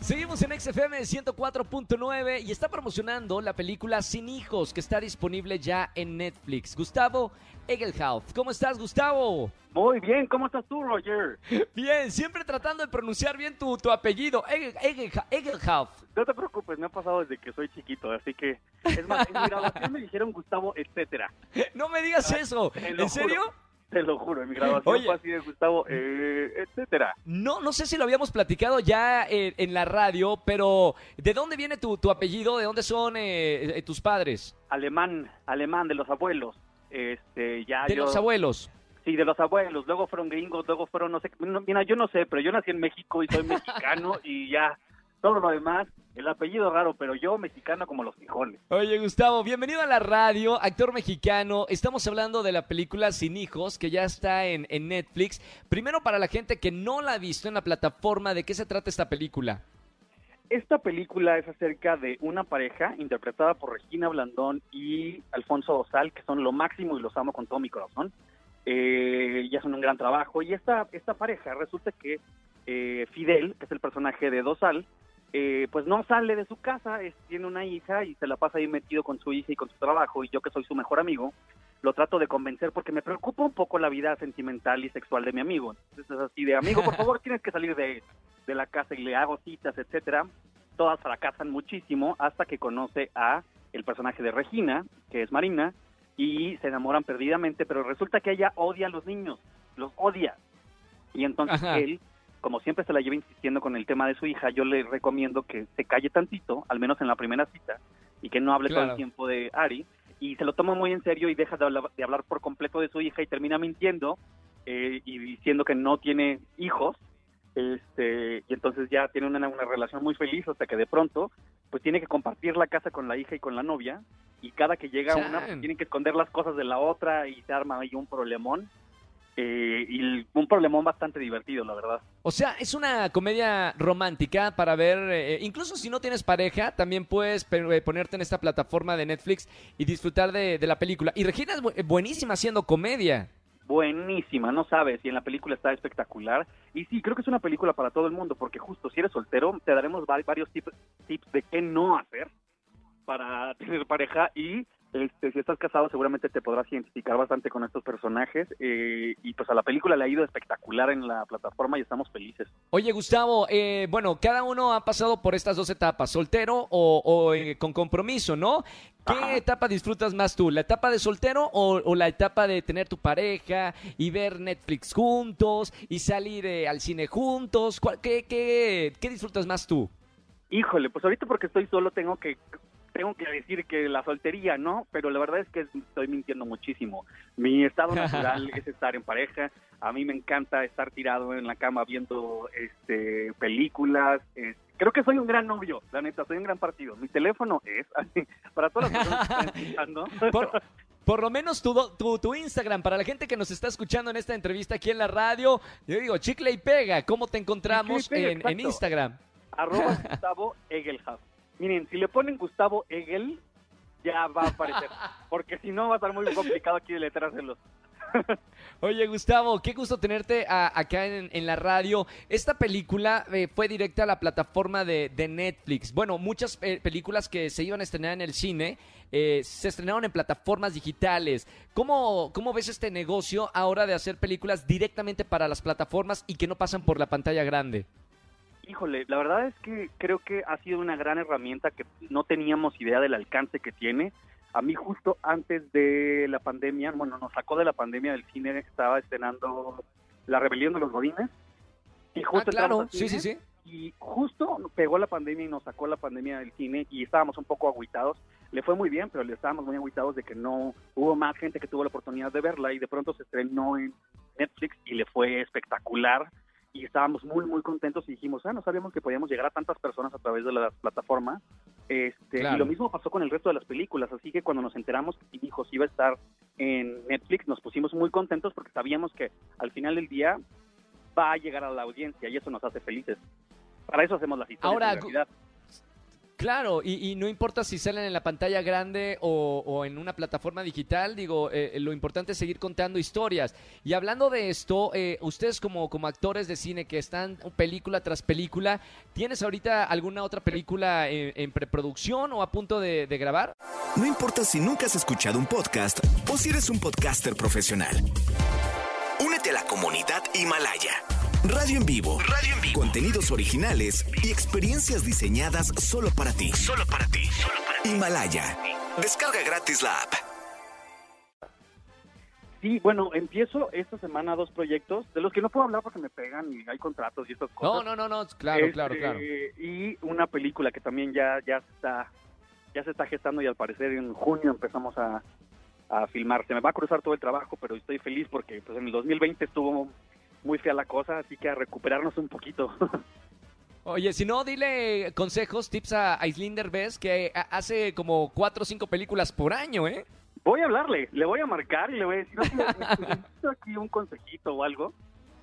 Seguimos en XFM 104.9 y está promocionando la película Sin Hijos que está disponible ya en Netflix. Gustavo Egelhaus. ¿Cómo estás, Gustavo? Muy bien, ¿cómo estás tú, Roger? Bien, siempre tratando de pronunciar bien tu, tu apellido. Egel- Egelha- Egelhaus. No te preocupes, me ha pasado desde que soy chiquito, así que... Es más, en mi graduación me dijeron Gustavo, etcétera. No me digas eso. te lo ¿En serio? juro. Te lo juro, en mi graduación Oye. fue así de Gustavo, eh, etcétera. No, no sé si lo habíamos platicado ya en la radio, pero ¿de dónde viene tu, tu apellido? ¿De dónde son eh, eh, tus padres? Alemán, alemán, de los abuelos. Este, ya De yo- los abuelos. Sí, de los abuelos, luego fueron gringos, luego fueron, no sé, no, mira, yo no sé, pero yo nací en México y soy mexicano y ya, todo lo demás, el apellido raro, pero yo mexicano como los frijoles. Oye, Gustavo, bienvenido a la radio, actor mexicano. Estamos hablando de la película Sin Hijos, que ya está en, en Netflix. Primero, para la gente que no la ha visto en la plataforma, ¿de qué se trata esta película? Esta película es acerca de una pareja interpretada por Regina Blandón y Alfonso Dosal, que son lo máximo y los amo con todo mi corazón. Eh, y hacen un gran trabajo. Y esta, esta pareja resulta que eh, Fidel, que es el personaje de Dosal, eh, pues no sale de su casa, es- tiene una hija y se la pasa ahí metido con su hija y con su trabajo. Y yo que soy su mejor amigo, lo trato de convencer porque me preocupa un poco la vida sentimental y sexual de mi amigo. Entonces es así de, amigo, por favor, tienes que salir de, de la casa y le hago citas, etcétera. Todas fracasan muchísimo hasta que conoce a el personaje de Regina, que es Marina, y se enamoran perdidamente, pero resulta que ella odia a los niños, los odia. Y entonces Ajá. él, como siempre se la lleva insistiendo con el tema de su hija, yo le recomiendo que se calle tantito, al menos en la primera cita, y que no hable todo el tiempo de Ari, y se lo toma muy en serio y deja de hablar, de hablar por completo de su hija y termina mintiendo eh, y diciendo que no tiene hijos, este, y entonces ya tiene una, una relación muy feliz hasta que de pronto pues tiene que compartir la casa con la hija y con la novia y cada que llega Chan. una pues, tienen que esconder las cosas de la otra y se arma ahí un problemón eh, y un problemón bastante divertido la verdad O sea, es una comedia romántica para ver, eh, incluso si no tienes pareja, también puedes eh, ponerte en esta plataforma de Netflix y disfrutar de, de la película. Y Regina es bu- eh, buenísima haciendo comedia. buenísima, no sabes, y en la película está espectacular. Y sí, creo que es una película para todo el mundo, porque justo si eres soltero, te daremos va- varios tips, tips de qué no hacer para tener pareja y este, si estás casado seguramente te podrás identificar bastante con estos personajes eh, y pues a la película le ha ido espectacular en la plataforma y estamos felices. Oye, Gustavo, eh, bueno, cada uno ha pasado por estas dos etapas, soltero o, o, eh, con compromiso, ¿no? ¿Qué Ajá. etapa disfrutas más tú? ¿La etapa de soltero o, o la etapa de tener tu pareja y ver Netflix juntos y salir eh, al cine juntos? ¿Cuál- qué, qué, ¿Qué disfrutas más tú? Híjole, pues ahorita porque estoy solo tengo que tengo que decir que la soltería, ¿no? Pero la verdad es que estoy mintiendo muchísimo. Mi estado natural es estar en pareja. A mí me encanta estar tirado en la cama viendo este películas. creo que soy un gran novio, la neta, soy un gran partido. Mi teléfono es, para todas las personas que están escuchando, Por, por lo menos tu, do- tu, tu Instagram, para la gente que nos está escuchando en esta entrevista aquí en la radio, yo digo, chicle y pega, ¿cómo te encontramos pega, en. Instagram? arroba Gustavo Egelhaus. Miren, si le ponen Gustavo Egel, ya va a aparecer. Porque si no va a estar muy complicado aquí deletreárselos. Oye, Gustavo, qué gusto tenerte a- acá en, en la radio. Esta película eh, fue directa a la plataforma de, de Netflix. Bueno, muchas eh, películas que se iban a estrenar en el cine eh, se estrenaron en plataformas digitales. ¿Cómo, ¿Cómo ves este negocio ahora de hacer películas directamente para las plataformas y que no pasan por la pantalla grande? Híjole, la verdad es que creo que ha sido una gran herramienta que no teníamos idea del alcance que tiene. A mí justo antes de la pandemia, bueno, nos sacó de la pandemia del cine, estaba estrenando La Rebelión de los Godines. Y Ah, justo claro, entramos al sí, sí, sí. Y justo pegó la pandemia y nos sacó la pandemia del cine y estábamos un poco agüitados. Le fue muy bien, pero le estábamos muy agüitados de que no hubo más gente que tuvo la oportunidad de verla y de pronto se estrenó en Netflix y le fue espectacular y estábamos muy muy contentos y dijimos, ah, no sabíamos que podíamos llegar a tantas personas a través de la plataforma. Este, Claro. Y lo mismo pasó con el resto de las películas, así que cuando nos enteramos que Hijos iba a estar en Netflix, nos pusimos muy contentos porque sabíamos que al final del día va a llegar a la audiencia y eso nos hace felices. Para eso hacemos las historias Ahora, en realidad. Claro, y, no importa si salen en la pantalla grande o, en una plataforma digital, digo, eh, lo importante es seguir contando historias. Y hablando de esto, eh, ustedes como, como actores de cine que están película tras película, ¿tienes ahorita alguna otra película en, en preproducción o a punto de, de grabar? No importa si nunca has escuchado un podcast o si eres un podcaster profesional. Únete a la comunidad Himalaya. Radio en vivo. Radio en vivo. Contenidos originales y experiencias diseñadas solo para ti. Solo para ti. Solo para ti. Himalaya. Descarga gratis la app. Sí, bueno, empiezo esta semana dos proyectos de los que no puedo hablar porque me pegan y hay contratos y estas cosas. No, no, no, no, claro, Este, claro, claro. Y una película que también ya, ya se está ya se está gestando y al parecer en junio empezamos a, a filmar. Se me va a cruzar todo el trabajo, pero estoy feliz porque pues en el 2020 estuvo muy fea la cosa, así que a recuperarnos un poquito. Oye, si no, dile consejos, tips a Aislinder Bess, que ha- hace como cuatro o cinco películas por año, ¿eh? Voy a hablarle, le voy a marcar y le voy a decir, "Oye, necesito aquí un consejito o algo,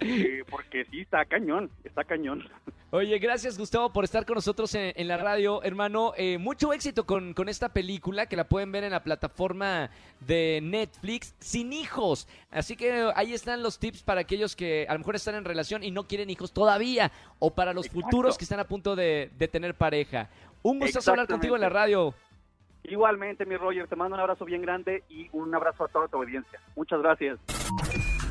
eh, porque sí, está cañón, está cañón. Oye, gracias Gustavo por estar con nosotros en, en la radio, hermano. Eh, mucho éxito con, con esta película que la pueden ver en la plataforma de Netflix sin hijos. Así que ahí están los tips para aquellos que a lo mejor están en relación y no quieren hijos todavía o para los Exacto. futuros que están a punto de, de tener pareja. Un gusto hablar contigo en la radio. Igualmente, mi Roger, te mando un abrazo bien grande y un abrazo a toda tu audiencia. Muchas gracias.